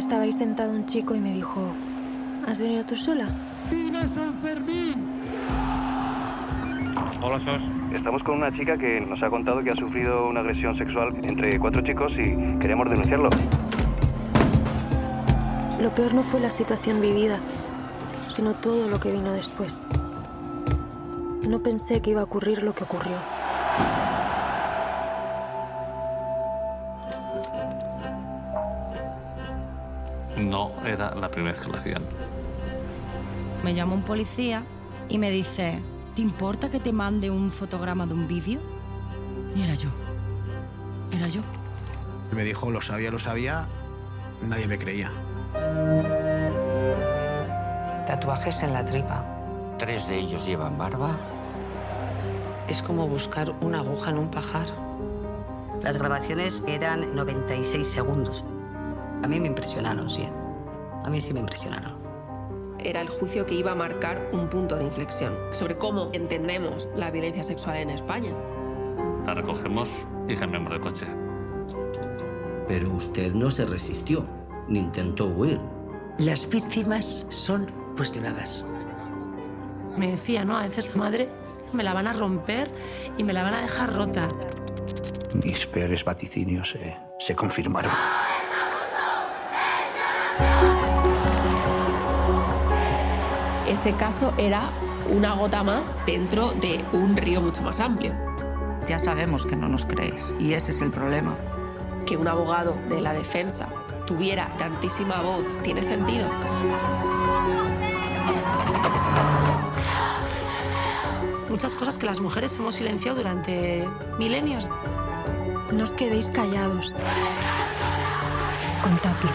estaba ahí sentado un chico y me dijo, ¿has venido tú sola? ¡Viva San Fermín! Hola, Sos. Estamos con una chica que nos ha contado que ha sufrido una agresión sexual entre cuatro chicos y queremos denunciarlo. Lo peor no fue la situación vivida, sino todo lo que vino después. No pensé que iba a ocurrir lo que ocurrió. Era la primera vez que lo hacían. Me llama un policía y me dice, ¿te importa que te mande un fotograma de un vídeo? Y era yo. Era yo. Me dijo, lo sabía, lo sabía. Nadie me creía. Tatuajes en la tripa. Tres de ellos llevan barba. Es como buscar una aguja en un pajar. Las grabaciones eran 96 segundos. A mí me impresionaron, sí. A mí sí me impresionaron. Era el juicio que iba a marcar un punto de inflexión sobre cómo entendemos la violencia sexual en España. La recogemos y cambiamos de coche. Pero usted no se resistió, ni intentó huir. Las víctimas son cuestionadas. Me decía, ¿no? A veces la madre me la van a romper y me la van a dejar rota. Mis peores vaticinios se, se confirmaron. Ese caso era una gota más dentro de un río mucho más amplio. Ya sabemos que no nos crees y ese es el problema. Que un abogado de la defensa tuviera tantísima voz tiene sentido. Muchas cosas que las mujeres hemos silenciado durante milenios. No os quedéis callados. Contadlo.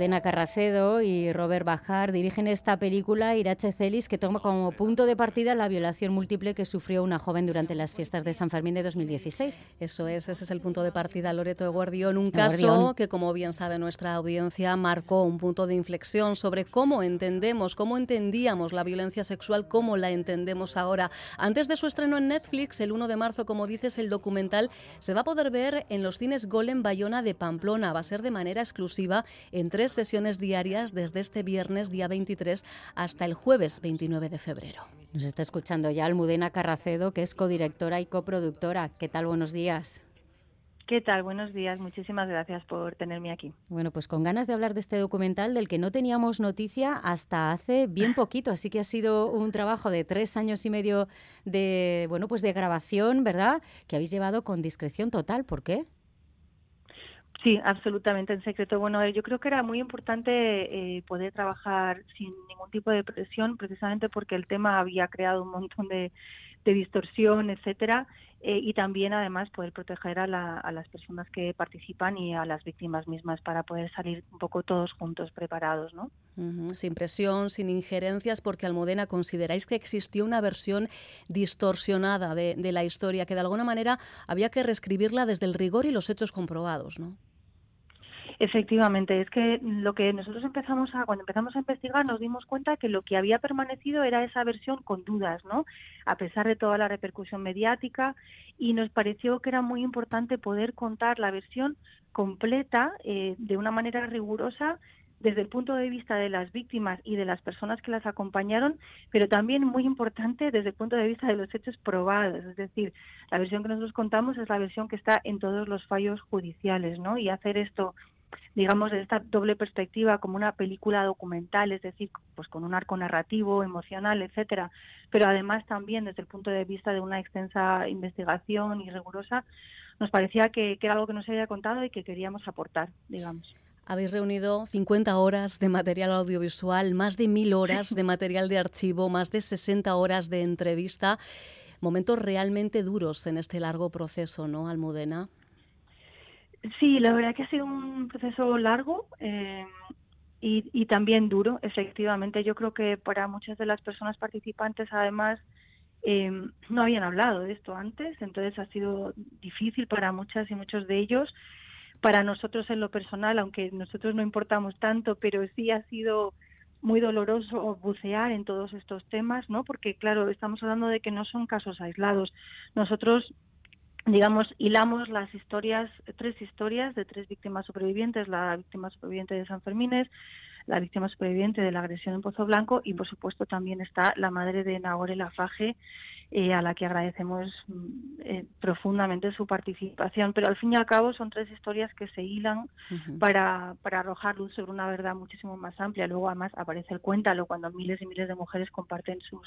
Almudena Carracedo y Robert Bajar dirigen esta película Irache Celis que toma como punto de partida la violación múltiple que sufrió una joven durante las fiestas de San Fermín de 2016. Eso es, ese es el punto de partida, Loreto de Guardión, un caso que como bien sabe nuestra audiencia marcó un punto de inflexión sobre cómo entendemos, cómo entendíamos la violencia sexual, cómo la entendemos ahora. Antes de su estreno en Netflix, el 1 de marzo, como dices, el documental se va a poder ver en los cines Golem Bayona de Pamplona, va a ser de manera exclusiva en tres sesiones diarias desde este viernes día 23 hasta el jueves 29 de febrero. Nos está escuchando ya Almudena Carracedo, que es codirectora y coproductora. ¿Qué tal? Buenos días. ¿Qué tal? Buenos días. Muchísimas gracias por tenerme aquí. Bueno, pues con ganas de hablar de este documental del que no teníamos noticia hasta hace bien poquito, así que ha sido un trabajo de tres años y medio de, bueno, pues de grabación, ¿verdad? Que habéis llevado con discreción total. ¿Por qué? Sí, absolutamente en secreto. Bueno, yo creo que era muy importante eh, poder trabajar sin ningún tipo de presión, precisamente porque el tema había creado un montón de, distorsión, etcétera, eh, y también además poder proteger a, la, las personas que participan y a las víctimas mismas para poder salir un poco todos juntos preparados, ¿no? Sin presión, sin injerencias, porque Almudena consideráis que existió una versión distorsionada de, de la historia que de alguna manera había que reescribirla desde el rigor y los hechos comprobados, ¿no? Efectivamente, es que lo que nosotros empezamos a, cuando empezamos a investigar, nos dimos cuenta que lo que había permanecido era esa versión con dudas, ¿no? A pesar de toda la repercusión mediática, y nos pareció que era muy importante poder contar la versión completa eh, de una manera rigurosa desde el punto de vista de las víctimas y de las personas que las acompañaron, pero también muy importante desde el punto de vista de los hechos probados. Es decir, la versión que nosotros contamos es la versión que está en todos los fallos judiciales, ¿no? Y hacer esto digamos, de esta doble perspectiva como una película documental, es decir, pues con un arco narrativo, emocional, etcétera, pero además también desde el punto de vista de una extensa investigación y rigurosa, nos parecía que, era algo que no se había contado y que queríamos aportar, digamos. Habéis reunido 50 horas de material audiovisual, más de mil horas de material de archivo, más de 60 horas de entrevista. Momentos realmente duros en este largo proceso, ¿no, Almudena? Sí, la verdad que ha sido un proceso largo eh, y, también duro, efectivamente. Yo creo que para muchas de las personas participantes, además, eh, no habían hablado de esto antes, entonces ha sido difícil para muchas y muchos de ellos. Para nosotros en lo personal, aunque nosotros no importamos tanto, pero sí ha sido muy doloroso bucear en todos estos temas, ¿no? Porque claro, estamos hablando de que no son casos aislados. Nosotros digamos, hilamos las historias, tres historias de tres víctimas supervivientes, la víctima superviviente de San Fermines, la víctima superviviente de la agresión en Pozo Blanco y, por supuesto, también está la madre de Nagore Lafaje, eh, a la que agradecemos mm, eh, profundamente su participación. Pero al fin y al cabo son tres historias que se hilan para, para arrojar luz sobre una verdad muchísimo más amplia. Luego además aparece el cuéntalo cuando miles y miles de mujeres comparten sus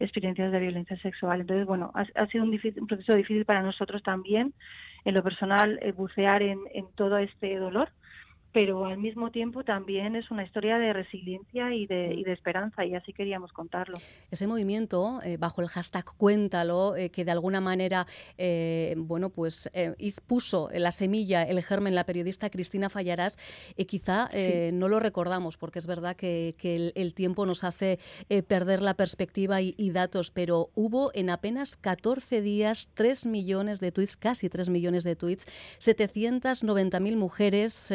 experiencias de violencia sexual. Entonces, bueno, ha, sido un, un, proceso difícil para nosotros también, en lo personal, eh, bucear en, en todo este dolor pero al mismo tiempo también es una historia de resiliencia y de, de esperanza y así queríamos contarlo. Ese movimiento, eh, bajo el hashtag Cuéntalo, eh, que de alguna manera eh, bueno, pues, puso la semilla, el germen, la periodista Cristina Fallarás, quizá no lo recordamos porque es verdad que, el, tiempo nos hace perder la perspectiva y, y, datos, pero hubo en apenas 14 días 3 millones de tweets, casi 3 millones de tweets, 790.000 mujeres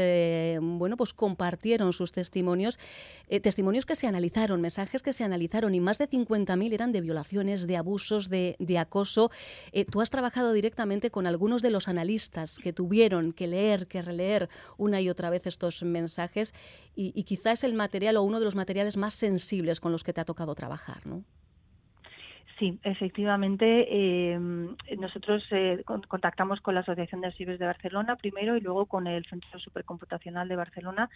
bueno, pues compartieron sus testimonios, eh, testimonios que se analizaron, mensajes que se analizaron y más de 50.000 eran de violaciones, de abusos, de, acoso. Eh, tú has trabajado directamente con algunos de los analistas que tuvieron que leer, que releer una y otra vez estos mensajes y, y quizá es el material o uno de los materiales más sensibles con los que te ha tocado trabajar, ¿no? Sí, efectivamente. Eh, nosotros eh, contactamos con la Asociación de Archivos de Barcelona primero y luego con el Centro Supercomputacional de Barcelona.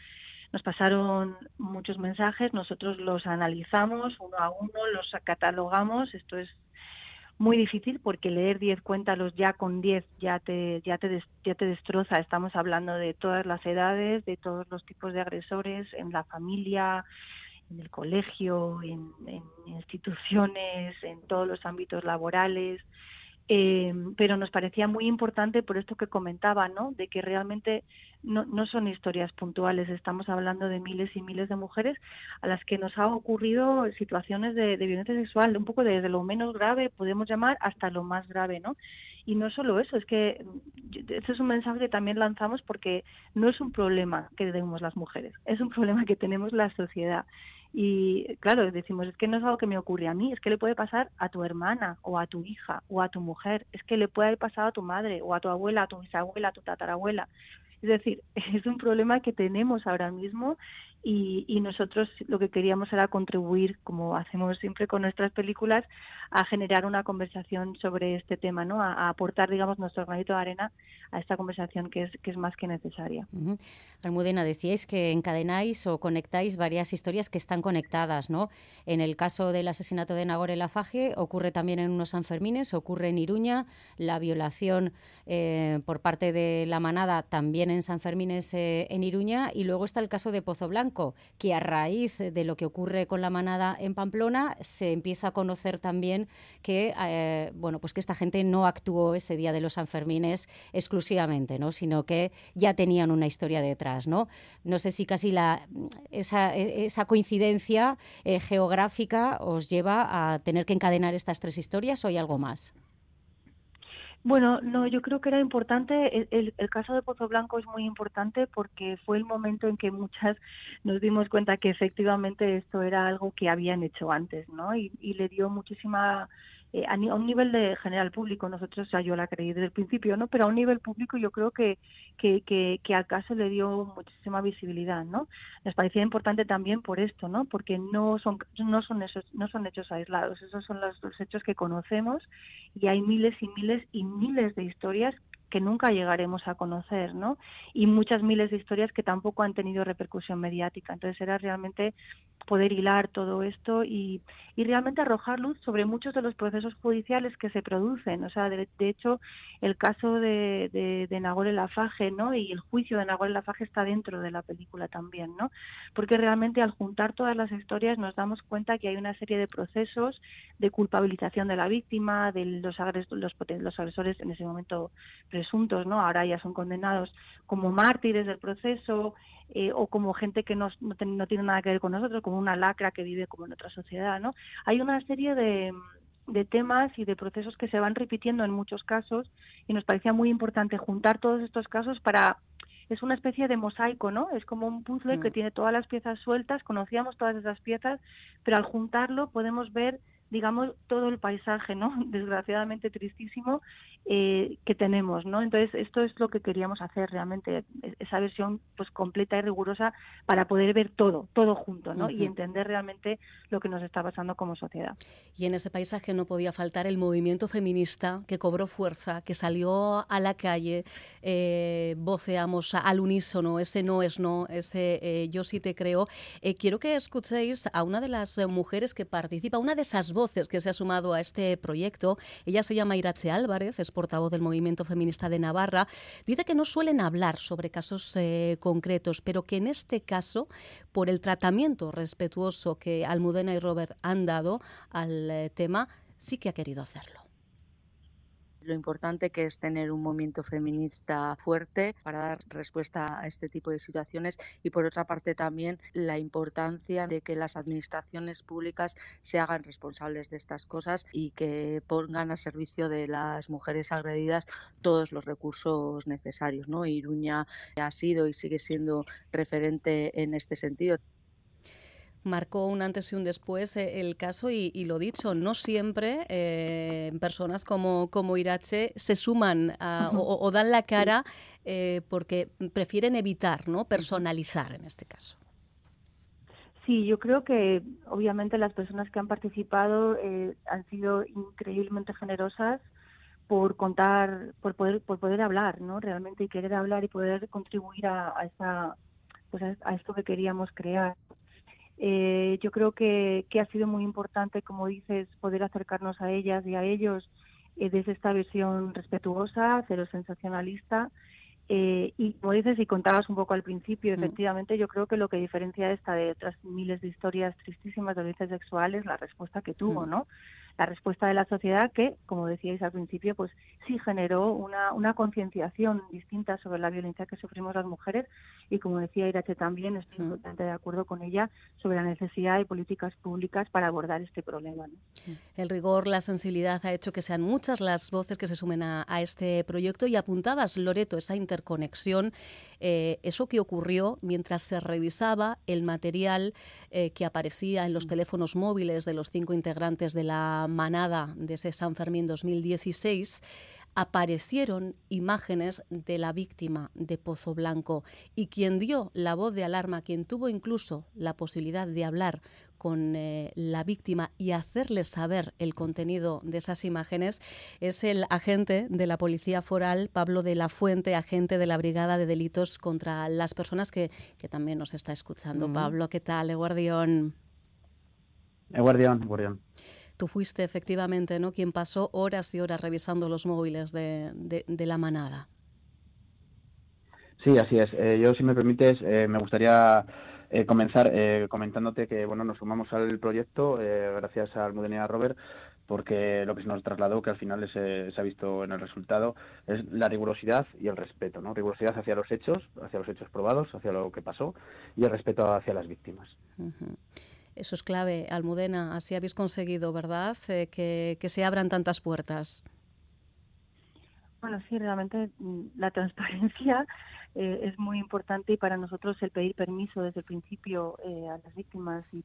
Nos pasaron muchos mensajes, nosotros los analizamos uno a uno, los catalogamos. Esto es muy difícil porque leer 10 cuéntalos ya con 10 ya te, ya, te ya te destroza. Estamos hablando de todas las edades, de todos los tipos de agresores en la familia, en el colegio, en, instituciones, en todos los ámbitos laborales. Eh, pero nos parecía muy importante por esto que comentaba, ¿no? De que realmente no, no son historias puntuales, estamos hablando de miles y miles de mujeres a las que nos ha ocurrido situaciones de, de violencia sexual, un poco desde lo menos grave, podemos llamar, hasta lo más grave, ¿no? Y no solo eso, es que este es un mensaje que también lanzamos porque no es un problema que tenemos las mujeres, es un problema que tenemos la sociedad. Y claro, decimos, es que no es algo que me ocurre a mí, es que le puede pasar a tu hermana o a tu hija o a tu mujer, es que le puede haber pasado a tu madre o a tu abuela, a tu bisabuela, a tu tatarabuela. Es decir, es un problema que tenemos ahora mismo y, y, nosotros lo que queríamos era contribuir, como hacemos siempre con nuestras películas, a generar una conversación sobre este tema, ¿no? A, aportar, digamos, nuestro granito de arena a esta conversación que es, que es más que necesaria. Almudena, decíais que encadenáis o conectáis varias historias que están conectadas, ¿no? En el caso del asesinato de Nagore Lafaje ocurre también en unos Sanfermines, ocurre en Iruña, la violación eh, por parte de la manada también en Sanfermines eh, en Iruña y luego está el caso de Pozo Blanco que a raíz de lo que ocurre con la manada en Pamplona se empieza a conocer también que eh, bueno pues que esta gente no actuó ese día de los Sanfermines exclusivamente, ¿no? sino que ya tenían una historia detrás, ¿no? No sé si casi la esa, esa coincidencia eh, geográfica os lleva a tener que encadenar estas tres historias o hay algo más. Bueno, no, yo creo que era importante, el, el, caso de Pozo Blanco es muy importante porque fue el momento en que muchas nos dimos cuenta que efectivamente esto era algo que habían hecho antes, ¿no? Y, y le dio muchísima eh, a, un nivel de general público, nosotros, ya yo la creí desde el principio, ¿no? Pero a un nivel público yo creo que, que, que, que, al caso le dio muchísima visibilidad, ¿no? Nos parecía importante también por esto, ¿no? Porque no son, no son, esos, no son hechos aislados, esos son los, los hechos que conocemos y hay miles y miles y miles de historias que nunca llegaremos a conocer, ¿no? Y muchas miles de historias que tampoco han tenido repercusión mediática. Entonces era realmente poder hilar todo esto y, y realmente arrojar luz sobre muchos de los procesos judiciales que se producen. O sea, de, hecho, el caso de, de, Nagore Lafaje, ¿no? Y el juicio de Nagore Lafaje está dentro de la película también, ¿no? Porque realmente al juntar todas las historias nos damos cuenta que hay una serie de procesos de culpabilización de la víctima, de los, agres, los, los agresores en ese momento presuntos, ¿no? Ahora ya son condenados como mártires del proceso eh, o como gente que no, no, no, tiene nada que ver con nosotros, como una lacra que vive como en otra sociedad, ¿no? Hay una serie de, de temas y de procesos que se van repitiendo en muchos casos y nos parecía muy importante juntar todos estos casos para es una especie de mosaico, ¿no? Es como un puzzle que mm. tiene todas las piezas sueltas, conocíamos todas esas piezas, pero al juntarlo podemos ver digamos, todo el paisaje, ¿no? Desgraciadamente tristísimo eh, que tenemos, ¿no? Entonces, esto es lo que queríamos hacer realmente, esa versión pues completa y rigurosa para poder ver todo, todo junto, ¿no? Y entender realmente lo que nos está pasando como sociedad. Y en ese paisaje no podía faltar el movimiento feminista que cobró fuerza, que salió a la calle, eh, voceamos al unísono, ese no es no, ese eh, yo sí te creo. Eh, quiero que escuchéis a una de las mujeres que participa, una de esas voces que se ha sumado a este proyecto. Ella se llama Irache Álvarez, es portavoz del movimiento feminista de Navarra. Dice que no suelen hablar sobre casos concretos, pero que en este caso, por el tratamiento respetuoso que Almudena y Robert han dado al tema, sí que ha querido hacerlo lo importante que es tener un movimiento feminista fuerte para dar respuesta a este tipo de situaciones y por otra parte también la importancia de que las administraciones públicas se hagan responsables de estas cosas y que pongan a servicio de las mujeres agredidas todos los recursos necesarios. ¿no? Iruña ha sido y sigue siendo referente en este sentido marcó un antes y un después eh, el caso y, lo dicho, no siempre eh, personas como, como Irache se suman o, dan la cara eh, porque prefieren evitar, ¿no? Personalizar en este caso. Sí, yo creo que obviamente las personas que han participado han sido increíblemente generosas por contar, por poder, por poder hablar, ¿no? Realmente y querer hablar y poder contribuir a, a esta, pues a esto que queríamos crear. Eh, yo creo que, que ha sido muy importante, como dices, poder acercarnos a ellas y a ellos eh, desde esta visión respetuosa, cero sensacionalista. Eh, y como dices, y contabas un poco al principio, mm. efectivamente, yo creo que lo que diferencia esta de otras miles de historias tristísimas de violencia sexual es la respuesta que tuvo, mm. ¿no? La respuesta de la sociedad que, como decíais al principio, pues sí generó una, una concienciación distinta sobre la violencia que sufrimos las mujeres y, como decía Irache también, estoy totalmente de acuerdo con ella sobre la necesidad de políticas públicas para abordar este problema. El rigor, la sensibilidad ha hecho que sean muchas las voces que se sumen a, este proyecto y apuntabas, Loreto, esa interconexión, eh, eso que ocurrió mientras se revisaba el material eh, que aparecía en los teléfonos móviles de los cinco integrantes de la manada de ese San Fermín 2016, aparecieron imágenes de la víctima de Pozo Blanco y quien dio la voz de alarma, quien tuvo incluso la posibilidad de hablar con eh, la víctima y hacerle saber el contenido de esas imágenes es el agente de la Policía Foral, Pablo de la Fuente, agente de la Brigada de Delitos contra las Personas, que, también nos está escuchando. Pablo, ¿qué tal, Guardión? Guardión, Guardión. Tú fuiste efectivamente ¿no? quien pasó horas y horas revisando los móviles de, la manada. Sí, así es. Eh, yo, si me permites, eh, me gustaría eh, comenzar comentándote que bueno nos sumamos al proyecto gracias a Almudena Robert porque lo que se nos trasladó, que al final se, ha visto en el resultado, es la rigurosidad y el respeto, ¿no? Rigurosidad hacia los hechos, hacia los hechos probados, hacia lo que pasó, y el respeto hacia las víctimas. Eso es clave, Almudena. Así habéis conseguido, ¿verdad?, eh, que, se abran tantas puertas. Bueno, sí, realmente mm, la transparencia eh, es muy importante y para nosotros el pedir permiso desde el principio eh, a las víctimas y,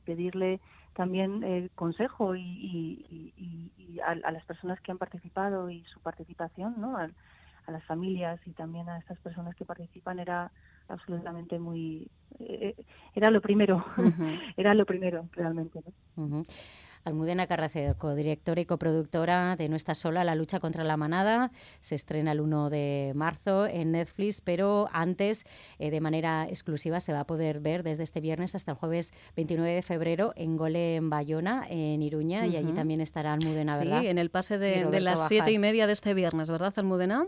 pedirle también consejo y, a, las personas que han participado y su participación, ¿no? A, a, las familias y también a estas personas que participan era absolutamente muy eh, era lo primero era lo primero realmente Almudena Carracedo, codirectora y coproductora de No está sola, La lucha contra la manada. Se estrena el 1 de marzo en Netflix, pero antes, eh, de manera exclusiva, se va a poder ver desde este viernes hasta el jueves 29 de febrero en Gole en Bayona, en Iruña, y allí también estará Almudena, ¿verdad? Sí, en el pase de, las siete y media de este viernes, ¿verdad, Almudena?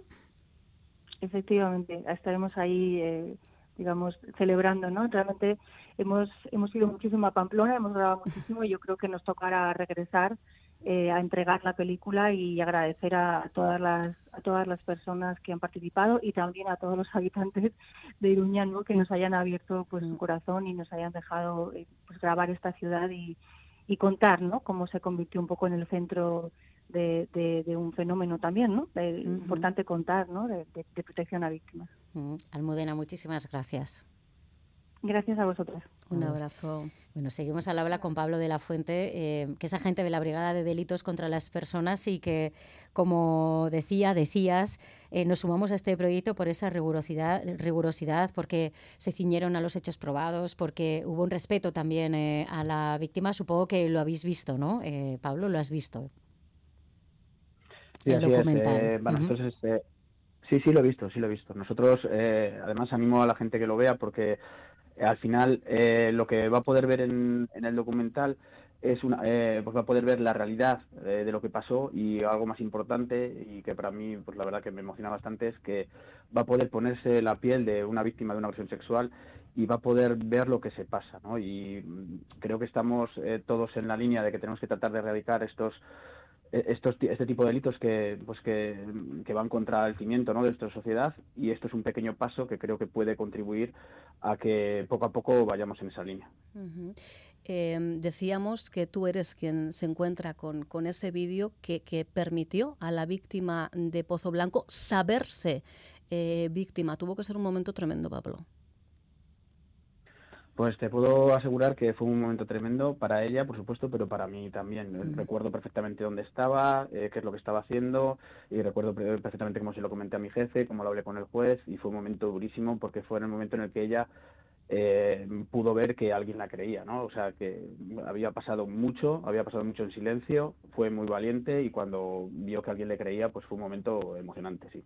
Efectivamente, estaremos ahí, eh, digamos, celebrando, ¿no? Realmente hemos hemos ido muchísimo a Pamplona, hemos grabado muchísimo y yo creo que nos tocará regresar eh, a entregar la película y agradecer a todas las a todas las personas que han participado y también a todos los habitantes de Iruña, ¿no? Que nos hayan abierto pues su corazón y nos hayan dejado eh, pues grabar esta ciudad y, y contar, ¿no? Cómo se convirtió un poco en el centro de, de, un fenómeno también, ¿no? Importante contar, ¿no? De, protección a víctimas. Almudena, muchísimas gracias. Gracias a vosotros. Un abrazo. Bueno, seguimos al habla con Pablo de la Fuente, eh, que es agente de la Brigada de Delitos contra las Personas y que, como decía, decías, eh, nos sumamos a este proyecto por esa rigurosidad, rigurosidad, porque se ciñeron a los hechos probados, porque hubo un respeto también eh, a la víctima. Supongo que lo habéis visto, ¿no? Pablo, lo has visto. Sí, el documental. bueno, entonces, sí, sí lo he visto, sí lo he visto. Nosotros, además, animo a la gente que lo vea porque al final eh, lo que va a poder ver en, el documental es una, eh, pues va a poder ver la realidad eh, de lo que pasó y algo más importante y que para mí pues la verdad que me emociona bastante es que va a poder ponerse la piel de una víctima de una agresión sexual y va a poder ver lo que se pasa ¿no? y mm, creo que estamos todos en la línea de que tenemos que tratar de erradicar estos estos, este tipo de delitos que, pues que, van contra el cimiento ¿no? de nuestra sociedad y esto es un pequeño paso que creo que puede contribuir a que poco a poco vayamos en esa línea. Em, decíamos que tú eres quien se encuentra con, con ese vídeo que, que, permitió a la víctima de Pozo Blanco saberse eh, víctima. Tuvo que ser un momento tremendo, Pablo. Pues te puedo asegurar que fue un momento tremendo para ella, por supuesto, pero para mí también. Recuerdo perfectamente dónde estaba, eh, qué es lo que estaba haciendo y recuerdo perfectamente cómo se lo comenté a mi jefe, cómo lo hablé con el juez y fue un momento durísimo porque fue en el momento en el que ella eh, pudo ver que alguien la creía, ¿no? O sea, que había pasado mucho, había pasado mucho en silencio, fue muy valiente y cuando vio que alguien le creía, pues fue un momento emocionante, sí.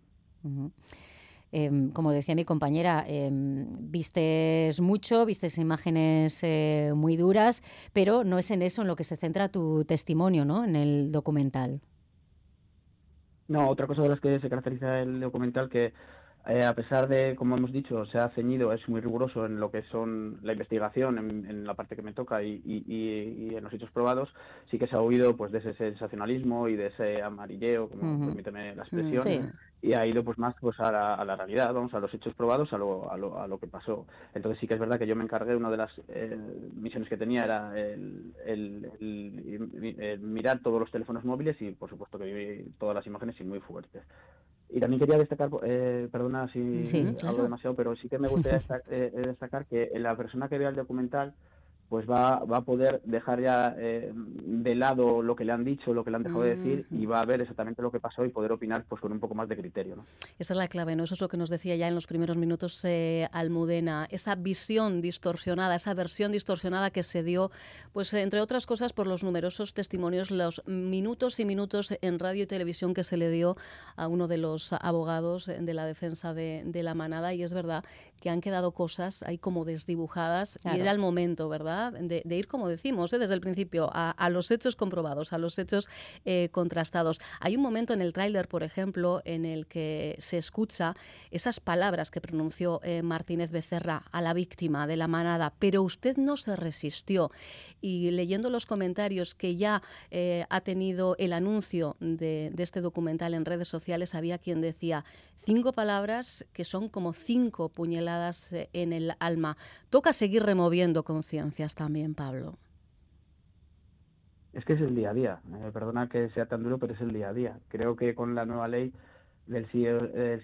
Em, como decía mi compañera, eh, vistes mucho, vistes imágenes eh, muy duras, pero no es en eso en lo que se centra tu testimonio, ¿no? En el documental. No, otra cosa de las que se caracteriza el documental que eh, a pesar de, como hemos dicho, se ha ceñido, es muy riguroso en lo que son la investigación, en, la parte que me toca y, en los hechos probados, sí que se ha oído pues de ese sensacionalismo y de ese amarilleo, como permíteme la expresión, y ha ido pues más pues a la, realidad, vamos, a los hechos probados, a lo, a, lo, a lo que pasó. Entonces sí que es verdad que yo me encargué, una de las eh, misiones que tenía era el, mirar todos los teléfonos móviles y por supuesto que vi todas las imágenes y muy fuertes. Y también quería destacar, eh, perdona si hablo demasiado, pero sí que me gustaría eh, destacar que la persona que vea el documental pues va, va a poder dejar ya eh, de lado lo que le han dicho, lo que le han dejado de decir y va a ver exactamente lo que pasó y poder opinar pues con un poco más de criterio. ¿no? Esa es la clave, ¿no? Eso es lo que nos decía ya en los primeros minutos eh, Almudena, esa visión distorsionada, esa versión distorsionada que se dio, pues entre otras cosas por los numerosos testimonios, los minutos y minutos en radio y televisión que se le dio a uno de los abogados de la defensa de, de la manada y es verdad que han quedado cosas ahí como desdibujadas y era el momento, ¿verdad? De, ir, como decimos, ¿eh? desde el principio, a, los hechos comprobados, a los hechos eh, contrastados. Hay un momento en el tráiler, por ejemplo, en el que se escucha esas palabras que pronunció eh, Martínez Becerra a la víctima de la manada, pero usted no se resistió. Y leyendo los comentarios que ya ha tenido el anuncio de, de este documental en redes sociales, había quien decía cinco palabras que son como cinco puñaladas en el alma. Toca seguir removiendo conciencias también, Pablo. Es que es el día a día. Eh, perdona que sea tan duro, pero es el día a día. Creo que con la nueva ley del sí,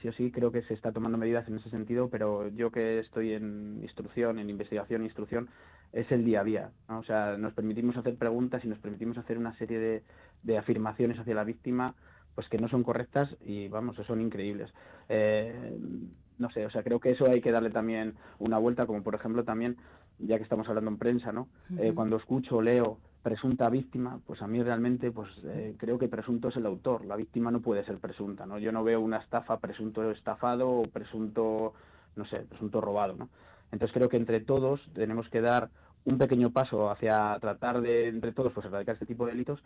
sí, o sí creo que se está tomando medidas en ese sentido, pero yo que estoy en instrucción, en investigación e instrucción, es el día a día. O sea, nos permitimos hacer preguntas y nos permitimos hacer una serie de, de afirmaciones hacia la víctima pues que no son correctas y vamos, son increíbles. Eh, no sé, o sea, creo que eso hay que darle también una vuelta, como por ejemplo también, ya que estamos hablando en prensa, ¿no? Eh, cuando escucho, leo presunta víctima, pues a mí realmente, pues eh, creo que presunto es el autor. La víctima no puede ser presunta, ¿no? Yo no veo una estafa, presunto estafado o presunto, no sé, presunto robado, ¿no? Entonces creo que entre todos tenemos que dar un pequeño paso hacia tratar de, entre todos, pues erradicar este tipo de delitos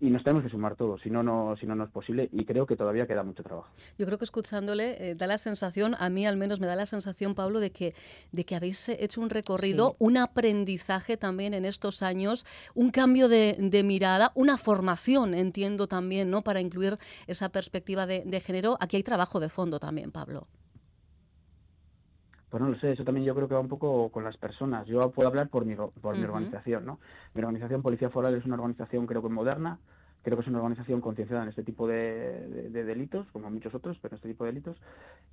y nos tenemos que sumar todos, si no, no, si no, no es posible y creo que todavía queda mucho trabajo. Yo creo que escuchándole eh, da la sensación, a mí al menos me da la sensación, Pablo, de que, de que habéis hecho un recorrido, un aprendizaje también en estos años, un cambio de, mirada, una formación, entiendo también, ¿no? Para incluir esa perspectiva de, de género. Aquí hay trabajo de fondo también, Pablo. Pues no lo sé, eso también yo creo que va un poco con las personas. Yo puedo hablar por mi, por mi organización, ¿no? Mi organización Policía Foral es una organización creo que moderna, creo que es una organización concienciada en este tipo de, delitos, como muchos otros, pero en este tipo de delitos.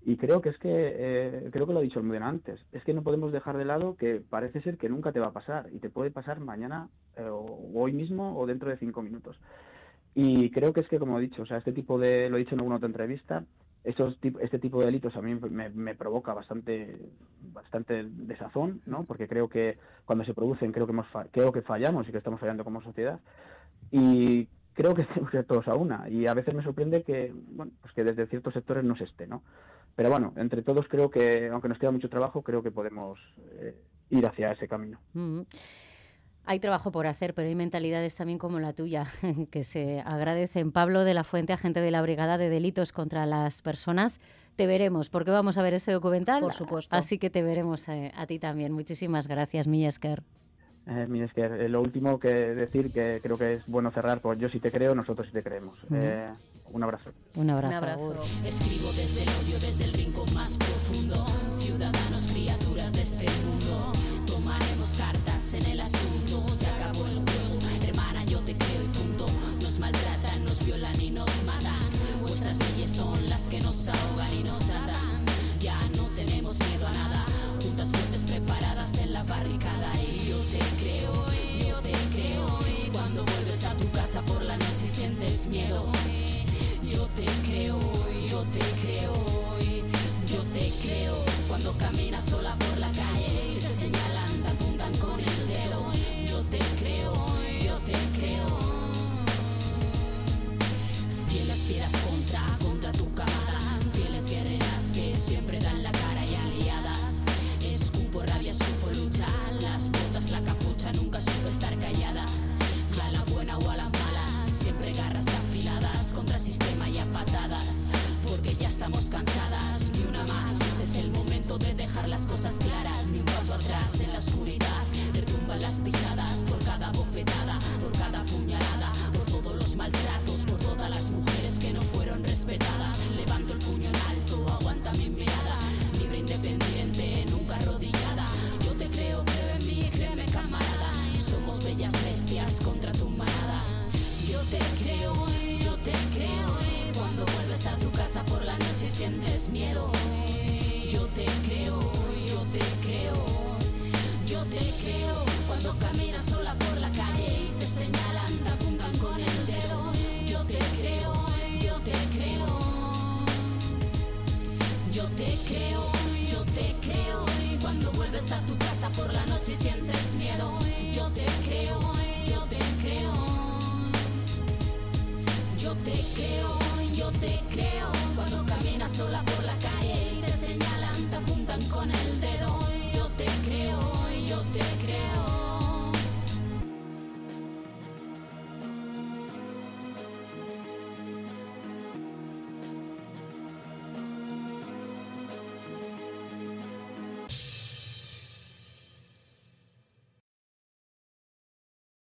Y creo que es que, eh, creo que lo ha dicho el Almudena antes, es que no podemos dejar de lado que parece ser que nunca te va a pasar y te puede pasar mañana eh, o hoy mismo o dentro de cinco minutos. Y creo que es que, como he dicho, o sea, este tipo de, lo he dicho en alguna otra entrevista, estos, este tipo de delitos a mí me, me, provoca bastante bastante desazón, ¿no? Porque creo que cuando se producen creo que hemos creo que fallamos y que estamos fallando como sociedad y creo que tenemos que ir todos a una y a veces me sorprende que bueno, pues que desde ciertos sectores no se esté, ¿no? Pero bueno, entre todos creo que aunque nos queda mucho trabajo, creo que podemos eh, ir hacia ese camino. Mm. Hay trabajo por hacer, pero hay mentalidades también como la tuya, que se agradecen. Pablo de la Fuente, agente de la Brigada de Delitos contra las Personas. Te veremos, porque vamos a ver ese documental. Por supuesto. Así que te veremos eh, a ti también. Muchísimas gracias, Millesker. Eh, Millesker, eh, lo último que decir, que creo que es bueno cerrar, pues yo sí te creo, nosotros sí te creemos. Eh, un abrazo. Un abrazo. Un abrazo. Escribo desde el odio, desde el rincón más profundo. Nos ahogan y